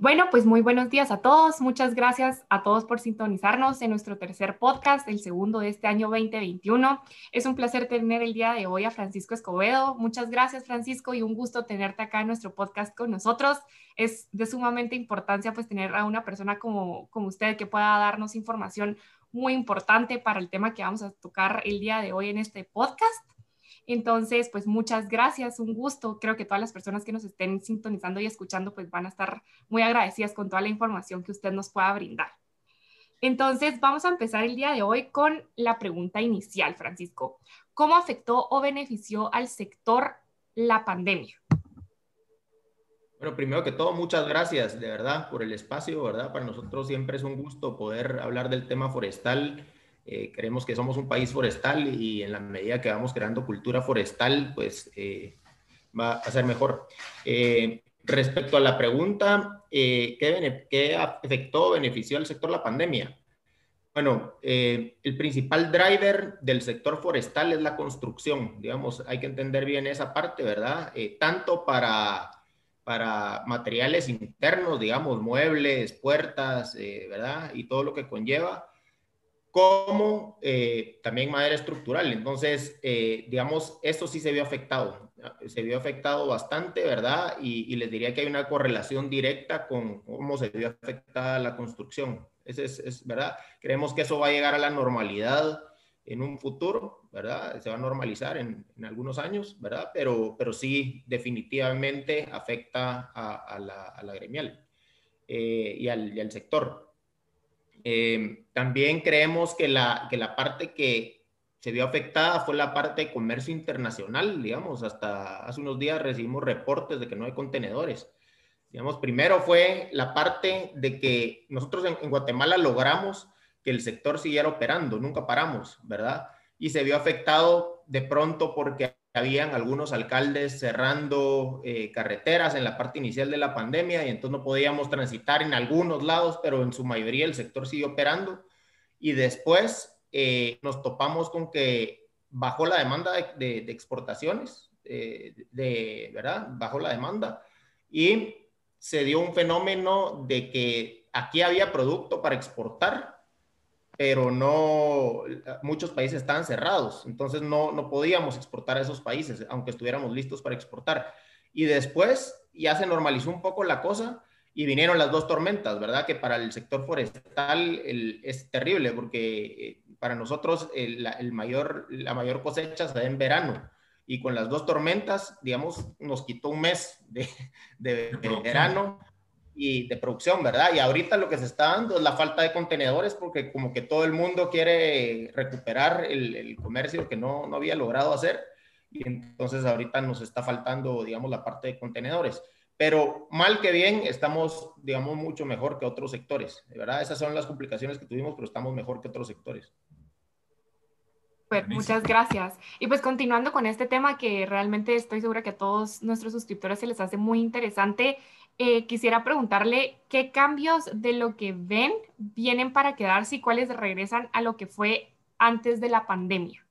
Bueno, pues muy buenos días a todos. Muchas gracias a todos por sintonizarnos en nuestro tercer podcast, el segundo de este año 2021. Es un placer tener el día de hoy a Francisco Escobedo. Muchas gracias, Francisco, y un gusto tenerte acá en nuestro podcast con nosotros. Es de sumamente importancia pues tener a una persona como, como usted que pueda darnos información muy importante para el tema que vamos a tocar el día de hoy en este podcast. Entonces, pues muchas gracias, un gusto. Creo que todas las personas que nos estén sintonizando y escuchando, pues van a estar muy agradecidas con toda la información que usted nos pueda brindar. Entonces, vamos a empezar el día de hoy con la pregunta inicial, Francisco. ¿Cómo afectó o benefició al sector la pandemia? Bueno, primero que todo, muchas gracias de verdad por el espacio, ¿verdad? Para nosotros siempre es un gusto poder hablar del tema forestal eh, creemos que somos un país forestal y en la medida que vamos creando cultura forestal, pues eh, va a ser mejor. Eh, respecto a la pregunta, ¿qué, ¿qué, afectó o benefició al sector la pandemia? Bueno, el principal driver del sector forestal es la construcción. Digamos, hay que entender bien esa parte, ¿verdad? tanto para para materiales internos, digamos, muebles, puertas, ¿verdad? Y todo lo que conlleva, como eh, también madera estructural. Entonces, eh, digamos, esto sí se vio afectado, se vio afectado bastante, ¿verdad? Y, les diría que hay una correlación directa con cómo se vio afectada la construcción. Es, ¿verdad? Creemos que eso va a llegar a la normalidad en un futuro, ¿verdad? Se va a normalizar en, algunos años, ¿verdad? Pero, pero sí, definitivamente afecta a, la, gremial eh, y, y al sector. Eh, también creemos que la, que la parte que se vio afectada fue la parte de comercio internacional, digamos, hasta hace unos días recibimos reportes de que no hay contenedores. Digamos, primero fue la parte de que nosotros en Guatemala logramos que el sector siguiera operando, nunca paramos, ¿verdad? Y se vio afectado de pronto porque habían algunos alcaldes cerrando eh, carreteras en la parte inicial de la pandemia y entonces no podíamos transitar en algunos lados, pero en su mayoría el sector siguió operando. Y después eh, nos topamos con que bajó la demanda de, exportaciones, eh, de, ¿verdad? Bajó la demanda y se dio un fenómeno de que aquí había producto para exportar, pero no, muchos países estaban cerrados, entonces no, no podíamos exportar a esos países, aunque estuviéramos listos para exportar. Y después ya se normalizó un poco la cosa y vinieron las dos tormentas, ¿verdad? Que para el sector forestal es terrible porque eh, para nosotros el, mayor, la mayor cosecha se da en verano y con las dos tormentas, digamos, nos quitó un mes de, de verano y de producción, ¿verdad? Y ahorita lo que se está dando es la falta de contenedores porque como que todo el mundo quiere recuperar el, comercio que no, no, había logrado hacer y entonces ahorita nos está faltando, digamos, la parte de contenedores. Pero mal que bien, estamos, digamos, mucho mejor que otros sectores, ¿verdad? Esas son las complicaciones que tuvimos, pero estamos mejor que otros sectores. Pues, muchas gracias. Y pues continuando con este tema que realmente estoy segura que a todos nuestros suscriptores se les hace muy interesante, eh, quisiera preguntarle qué cambios de lo que ven vienen para quedarse y cuáles regresan a lo que fue antes de la pandemia.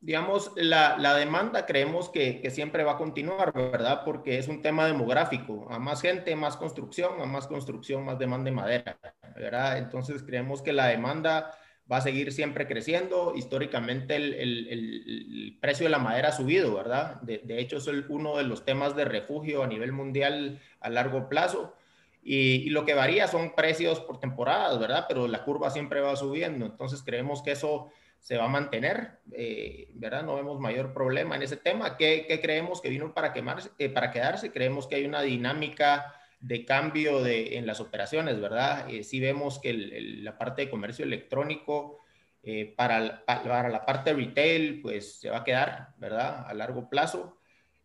Digamos, la, la demanda creemos que, que, siempre va a continuar, ¿verdad? Porque es un tema demográfico. A más gente, más construcción, a más construcción, más demanda de madera, ¿verdad? Entonces creemos que la demanda va a seguir siempre creciendo. Históricamente el, precio de la madera ha subido, ¿verdad? De, hecho, es uno de los temas de refugio a nivel mundial a largo plazo. Y, lo que varía son precios por temporadas, ¿verdad? Pero la curva siempre va subiendo. Entonces creemos que eso se va a mantener, eh, ¿verdad? No vemos mayor problema en ese tema. ¿Qué, creemos que vino para, quemarse, eh, para quedarse? Creemos que hay una dinámica de cambio de, en las operaciones, ¿verdad? Eh, sí vemos que la parte de comercio electrónico eh, para, para, la parte retail, pues se va a quedar, ¿verdad? A largo plazo.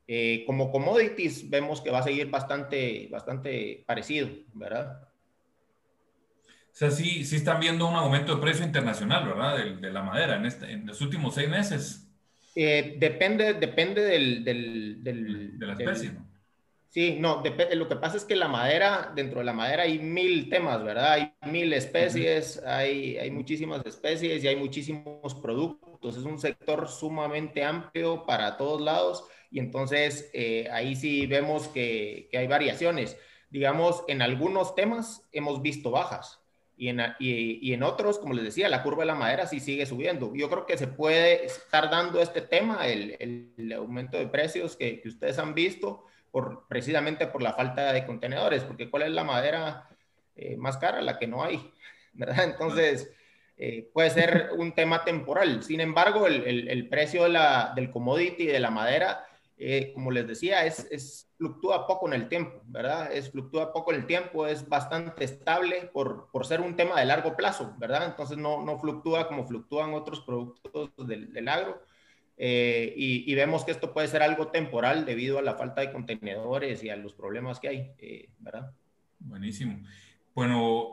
Eh, como commodities vemos que va a seguir bastante, bastante parecido, ¿verdad? O sea, sí, sí están viendo un aumento de precio internacional, ¿verdad? De, la madera en, este, en los últimos seis meses. depende depende del, del, del de la especie, ¿no? Sí, no, lo que pasa es que la madera, dentro de la madera hay mil temas, ¿verdad? Hay mil especies, hay, hay muchísimas especies y hay muchísimos productos. Es un sector sumamente amplio para todos lados y entonces eh, ahí sí vemos que, que, hay variaciones. digamos, en algunos temas hemos visto bajas y en, y, en otros, como les decía, la curva de la madera sí sigue subiendo. Yo creo que se puede estar dando este tema, el, el, aumento de precios que, que, ustedes han visto, precisamente por la falta de contenedores, porque ¿cuál es la madera eh, más cara? La que no hay, ¿verdad? Entonces, eh, puede ser un tema temporal. Sin embargo, el, el precio de la, del commodity, de la madera, eh, como les decía, es, es, fluctúa poco en el tiempo, ¿verdad? Es fluctúa poco en el tiempo, es bastante estable por, por ser un tema de largo plazo, ¿verdad? Entonces no, no fluctúa como fluctúan otros productos del, del agro. Eh, y, y, vemos que esto puede ser algo temporal debido a la falta de contenedores y a los problemas que hay, eh, ¿verdad? Buenísimo. Bueno,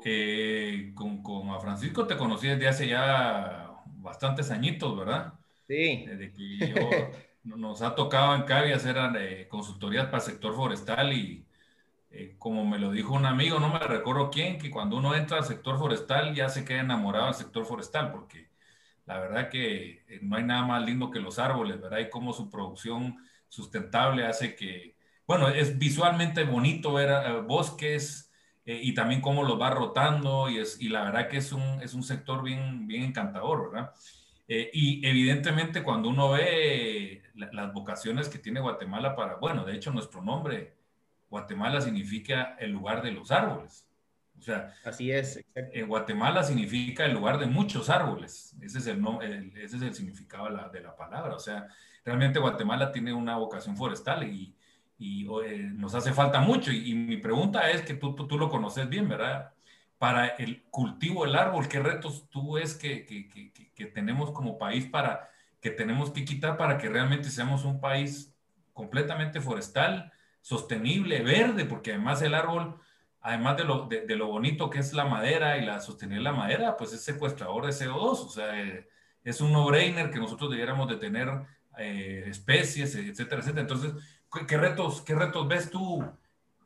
con, con, a Francisco te conocí desde hace ya bastantes añitos, ¿verdad? Sí. Desde que yo nos ha tocado en Cavi hacer eh, consultorías para el sector forestal y eh, como me lo dijo un amigo, no me recuerdo quién, que cuando uno entra al sector forestal ya se queda enamorado del sector forestal, porque la verdad que eh, no hay nada más lindo que los árboles, ¿verdad? Y cómo su producción sustentable hace que, bueno, es visualmente bonito ver bosques y también cómo los va rotando y, es, y la verdad que es un, es un sector bien, bien encantador, ¿verdad? Eh, y evidentemente cuando uno ve las vocaciones que tiene Guatemala para, bueno, de hecho nuestro nombre, Guatemala significa el lugar de los árboles. O sea, así es. En Guatemala significa el lugar de muchos árboles. Ese es el, ese es el significado de la, de la, palabra. O sea, realmente Guatemala tiene una vocación forestal y, y eh, nos hace falta mucho. Y, y, mi pregunta es que tú, tú, tú, lo conoces bien, ¿verdad? para el cultivo del árbol? ¿Qué retos tú ves que, que, que, que, tenemos como país para que tenemos que quitar para que realmente seamos un país completamente forestal, sostenible, verde? Porque además el árbol, además de lo, de, lo bonito que es la madera y la sostener la madera, pues es secuestrador de CO2, o sea, eh, es un no-brainer que nosotros debiéramos de tener eh, especies, etcétera, etcétera. Entonces, ¿qué, retos, ¿qué retos ves tú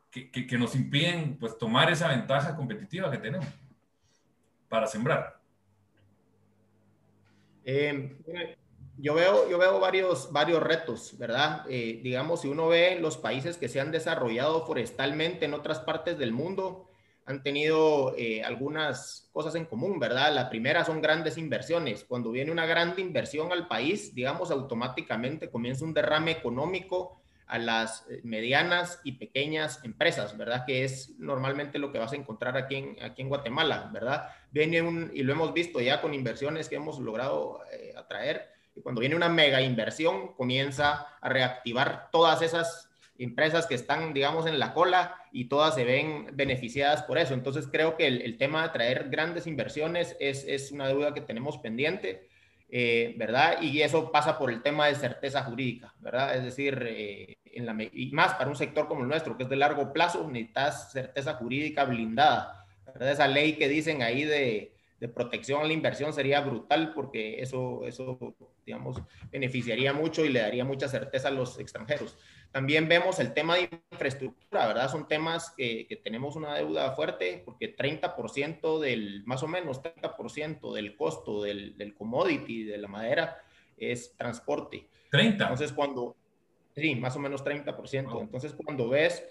que, que, nos impiden pues, tomar esa ventaja competitiva que tenemos para sembrar? Eh, yo veo, yo veo varios, varios retos, ¿verdad? Eh, digamos, si uno ve los países que se han desarrollado forestalmente en otras partes del mundo, han tenido eh, algunas cosas en común, ¿verdad? La primera son grandes inversiones. Cuando viene una grande inversión al país, digamos, automáticamente comienza un derrame económico a las eh, medianas y pequeñas empresas, ¿verdad? Que es normalmente lo que vas a encontrar aquí en, aquí en Guatemala, ¿verdad? Viene un, y lo hemos visto ya con inversiones que hemos logrado eh, atraer, cuando viene una mega inversión, comienza a reactivar todas esas empresas que están, digamos, en la cola y todas se ven beneficiadas por eso. Entonces, creo que el, el tema de traer grandes inversiones es, es una deuda que tenemos pendiente eh, ¿verdad? Y eso pasa por el tema de certeza jurídica, ¿verdad? Es decir, eh, en la, y más para un sector como el nuestro, que es de largo plazo, necesitas certeza jurídica blindada, ¿verdad? Esa ley que dicen ahí de, de protección a la inversión sería brutal porque eso, eso, digamos, beneficiaría mucho y le daría mucha certeza a los extranjeros. También vemos el tema de infraestructura, ¿verdad? Son temas que, que tenemos una deuda fuerte porque 30% del, más o menos 30% del costo del, del, commodity, de la madera, es transporte. 30. Entonces, cuando, sí, más o menos 30%. Entonces, cuando ves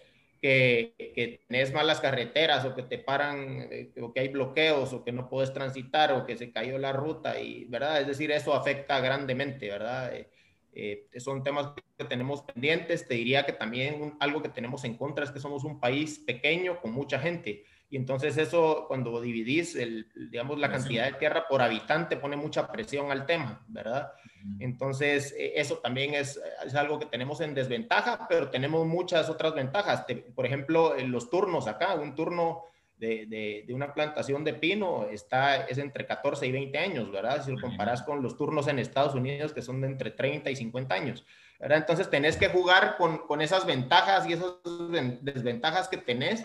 que, que tenés malas carreteras o que te paran, eh, o que hay bloqueos o que no puedes transitar o que se cayó la ruta, y, ¿verdad? Es decir, eso afecta grandemente, ¿verdad? Eh, eh, son temas que tenemos pendientes. Te diría que también algo que tenemos en contra es que somos un país pequeño con mucha gente. Y entonces eso, cuando dividís, el, digamos, la cantidad de tierra por habitante, pone mucha presión al tema, ¿verdad? Entonces, e, eso también es, es, algo que tenemos en desventaja, pero tenemos muchas otras ventajas. por ejemplo, los turnos acá, un turno de, de, una plantación de pino está, es entre 14 y 20 años, ¿verdad? Si lo comparas con los turnos en Estados Unidos, que son de entre 30 y 50 años, ¿verdad? Entonces tenés que jugar con, con esas ventajas y esas desventajas que tenés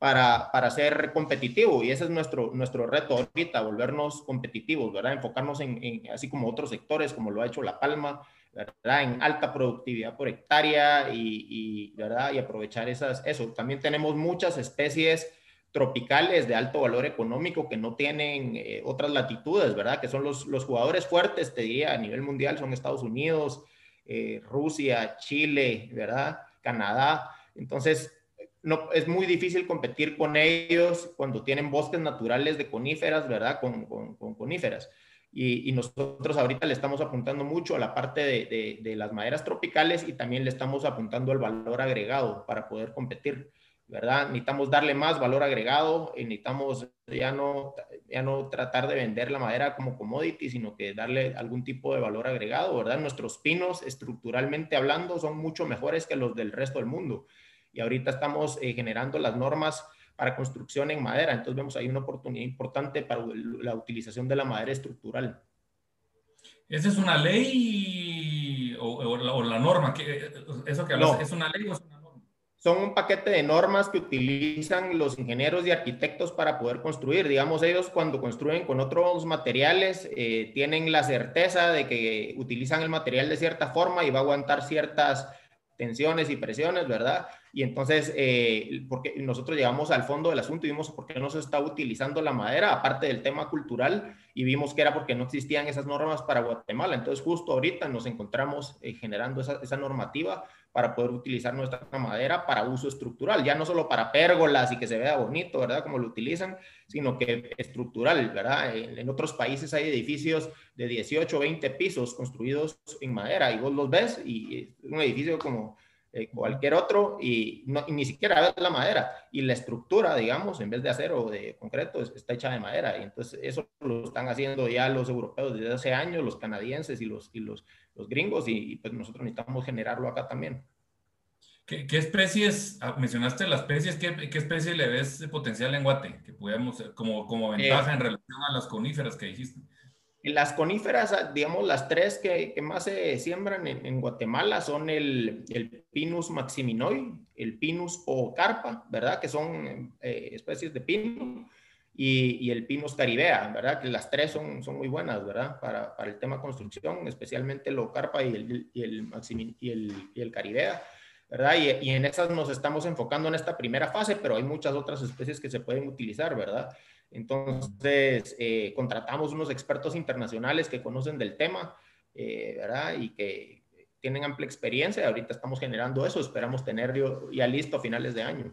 para, para, ser competitivo. Y ese es nuestro, nuestro reto ahorita, volvernos competitivos, ¿verdad? Enfocarnos en, así como otros sectores, como lo ha hecho La Palma, ¿verdad? En alta productividad por hectárea y, y ¿verdad? Y aprovechar esas, eso. También tenemos muchas especies tropicales de alto valor económico que no tienen eh, otras latitudes, ¿verdad? Que son los, los, jugadores fuertes, te diría, a nivel mundial, son Estados Unidos, eh, Rusia, Chile, ¿verdad? Canadá. Entonces, no, es muy difícil competir con ellos cuando tienen bosques naturales de coníferas, ¿verdad? Con, con, coníferas. Y, y, nosotros ahorita le estamos apuntando mucho a la parte de, de, de, las maderas tropicales y también le estamos apuntando al valor agregado para poder competir. ¿verdad? Necesitamos darle más valor agregado y necesitamos ya no, ya no tratar de vender la madera como commodity, sino que darle algún tipo de valor agregado, ¿verdad? Nuestros pinos, estructuralmente hablando, son mucho mejores que los del resto del mundo. Y ahorita estamos eh, generando las normas para construcción en madera. Entonces vemos ahí una oportunidad importante para la utilización de la madera estructural. ¿Esa es una ley o, la, norma? que ¿Eso que hablas es una ley o es una son un paquete de normas que utilizan los ingenieros y arquitectos para poder construir. Digamos, ellos cuando construyen con otros materiales eh, tienen la certeza de que utilizan el material de cierta forma y va a aguantar ciertas tensiones y presiones, ¿verdad? Y entonces, eh, porque nosotros llegamos al fondo del asunto y vimos por qué no se está utilizando la madera, aparte del tema cultural, y vimos que era porque no existían esas normas para Guatemala. Entonces, justo ahorita nos encontramos eh, generando esa, esa, normativa para poder utilizar nuestra madera para uso estructural, ya no solo para pérgolas y que se vea bonito, ¿verdad? Como lo utilizan, sino que estructural, ¿verdad? En, otros países hay edificios de 18 o 20 pisos construidos en madera y vos los ves y es un edificio como eh, cualquier otro y, no, ni siquiera ves la madera y la estructura, digamos, en vez de acero o de concreto, está hecha de madera y entonces eso lo están haciendo ya los europeos desde hace años, los canadienses y los, y los los gringos y, pues nosotros necesitamos generarlo acá también. ¿Qué, qué especies, ah, mencionaste las especies, ¿qué, qué especie le ves de potencial en Guate? Que podemos, como, como ventaja en relación a las coníferas que dijiste. Las coníferas, ah, digamos, las tres que, que más se siembran en, en Guatemala son el, el, Pinus maximinoi, el Pinus o carpa, ¿verdad? Que son eh, especies de pino y, el Pinus caribea, ¿verdad? Que las tres son, son muy buenas, ¿verdad? Para, para el tema construcción, especialmente el carpa y el, y el, y el, y el caribea, ¿verdad? Y, y, en esas nos estamos enfocando en esta primera fase, pero hay muchas otras especies que se pueden utilizar, ¿verdad? Entonces, eh, contratamos unos expertos internacionales que conocen del tema, eh, ¿verdad? Y que tienen amplia experiencia. Ahorita estamos generando eso, esperamos tenerlo ya listo a finales de año.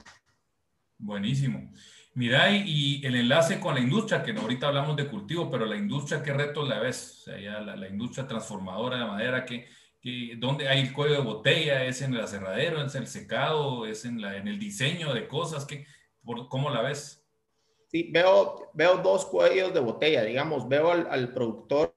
Buenísimo. Mira, y, el enlace con la industria, que ahorita hablamos de cultivo, pero la industria, ¿qué retos la ves? O sea, ya la, industria transformadora de madera, que, que, ¿dónde hay el cuello de botella? ¿Es en el aserradero? ¿Es en el secado? ¿Es en, la, el diseño de cosas? por, ¿Cómo la ves? Sí, veo, veo dos cuellos de botella, digamos, veo al, al productor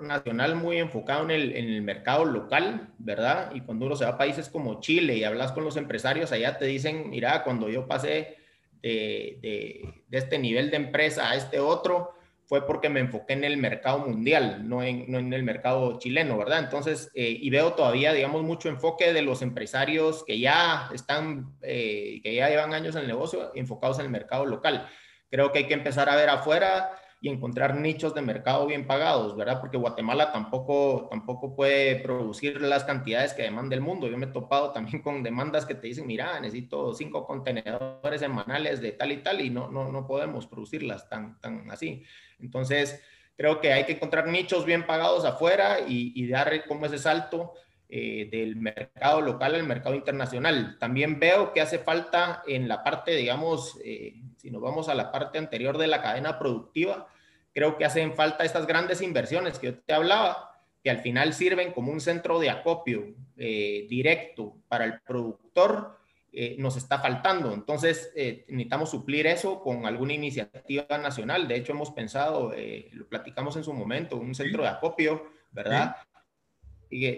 nacional muy enfocado en el, en el, mercado local, ¿verdad? Y cuando uno se va a países como Chile y hablas con los empresarios, allá te dicen, mira, cuando yo pasé de, este nivel de empresa a este otro fue porque me enfoqué en el mercado mundial, no en, el mercado chileno, ¿verdad? Entonces, eh, y veo todavía, digamos, mucho enfoque de los empresarios que ya están, eh, que ya llevan años en el negocio, enfocados en el mercado local. Creo que hay que empezar a ver afuera y encontrar nichos de mercado bien pagados, ¿verdad? Porque Guatemala tampoco, tampoco puede producir las cantidades que demanda el mundo. Yo me he topado también con demandas que te dicen, mira, necesito cinco contenedores semanales de tal y tal y no, no, no podemos producirlas tan, tan así. Entonces, creo que hay que encontrar nichos bien pagados afuera y, y dar como ese salto eh, del mercado local al mercado internacional. También veo que hace falta en la parte, digamos, eh, si nos vamos a la parte anterior de la cadena productiva, creo que hacen falta estas grandes inversiones que yo te hablaba, que al final sirven como un centro de acopio eh, directo para el productor, eh, nos está faltando. Entonces, eh, necesitamos suplir eso con alguna iniciativa nacional. De hecho, hemos pensado, lo platicamos en su momento, un centro de acopio, ¿verdad?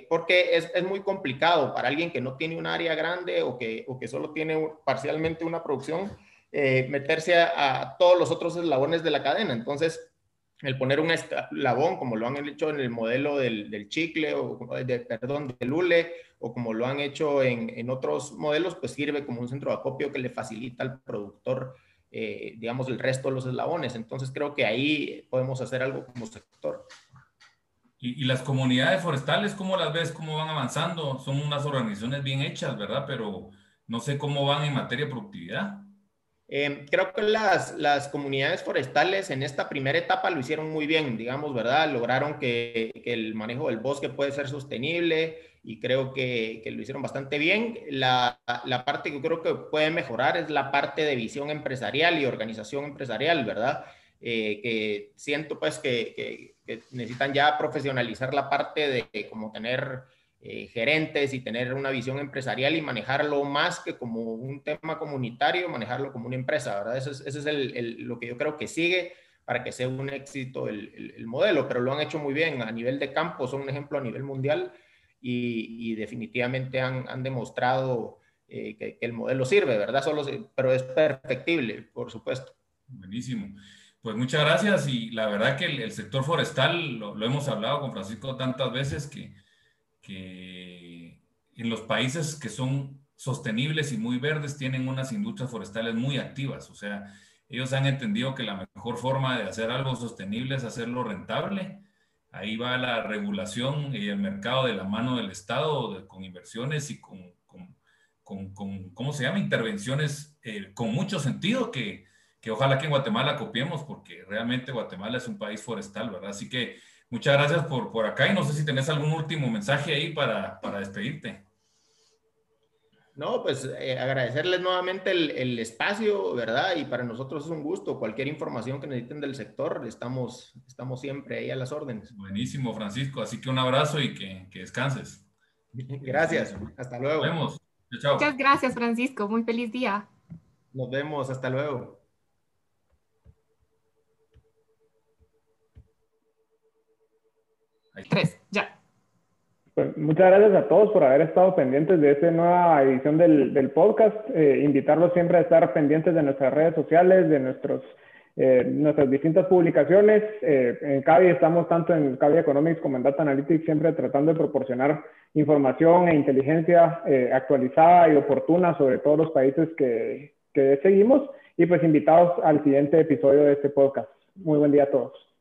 Porque es, es, muy complicado para alguien que no tiene un área grande o que, o que solo tiene parcialmente una producción eh, meterse a, todos los otros eslabones de la cadena. Entonces, el poner un eslabón, como lo han hecho en el modelo del, chicle, o de, perdón, del hule, o como lo han hecho en, otros modelos, pues sirve como un centro de acopio que le facilita al productor, eh, digamos, el resto de los eslabones. Entonces, creo que ahí podemos hacer algo como sector. ¿Y, y las comunidades forestales, cómo las ves? ¿Cómo van avanzando? Son unas organizaciones bien hechas, ¿verdad? Pero no sé cómo van en materia de productividad. Eh, creo que las, las comunidades forestales en esta primera etapa lo hicieron muy bien, digamos, ¿verdad? Lograron que, que el manejo del bosque puede ser sostenible y creo que, que lo hicieron bastante bien. La, la, parte que creo que puede mejorar es la parte de visión empresarial y organización empresarial, ¿verdad? Eh, que siento pues que, que, que, necesitan ya profesionalizar la parte de, como tener eh, gerentes y tener una visión empresarial y manejarlo más que como un tema comunitario, manejarlo como una empresa, ¿verdad? Eso es, eso es el, el, lo que yo creo que sigue para que sea un éxito el, el, modelo, pero lo han hecho muy bien a nivel de campo, son un ejemplo a nivel mundial y, y definitivamente han, han demostrado eh, que, que, el modelo sirve, ¿verdad? Solo, pero es perfectible, por supuesto. Buenísimo. Pues muchas gracias y la verdad que el, sector forestal, lo, lo hemos hablado con Francisco tantas veces que que en los países que son sostenibles y muy verdes tienen unas industrias forestales muy activas. O sea, ellos han entendido que la mejor forma de hacer algo sostenible es hacerlo rentable. Ahí va la regulación y el mercado de la mano del Estado con inversiones y con, con, con, con, ¿cómo se llama? Intervenciones eh, con mucho sentido que, que ojalá que en Guatemala copiemos porque realmente Guatemala es un país forestal, ¿verdad? Así que Muchas gracias por, por acá y no sé si tenés algún último mensaje ahí para, para despedirte. No, pues eh, agradecerles nuevamente el, el, espacio, ¿verdad? Y para nosotros es un gusto. Cualquier información que necesiten del sector, estamos, estamos siempre ahí a las órdenes. Buenísimo, Francisco. Así que un abrazo y que, que descanses. Gracias. Hasta luego. Nos vemos. Chao. Muchas gracias, Francisco. Muy feliz día. Nos vemos. Hasta luego. Tres, ya. Pues muchas gracias a todos por haber estado pendientes de esta nueva edición del, del podcast. Eh, invitarlos siempre a estar pendientes de nuestras redes sociales, de nuestros, eh, nuestras distintas publicaciones. Eh, en CAVI estamos tanto en CAVI Economics como en Data Analytics, siempre tratando de proporcionar información e inteligencia eh, actualizada y oportuna sobre todos los países que, que seguimos. Y pues invitados al siguiente episodio de este podcast. Muy buen día a todos.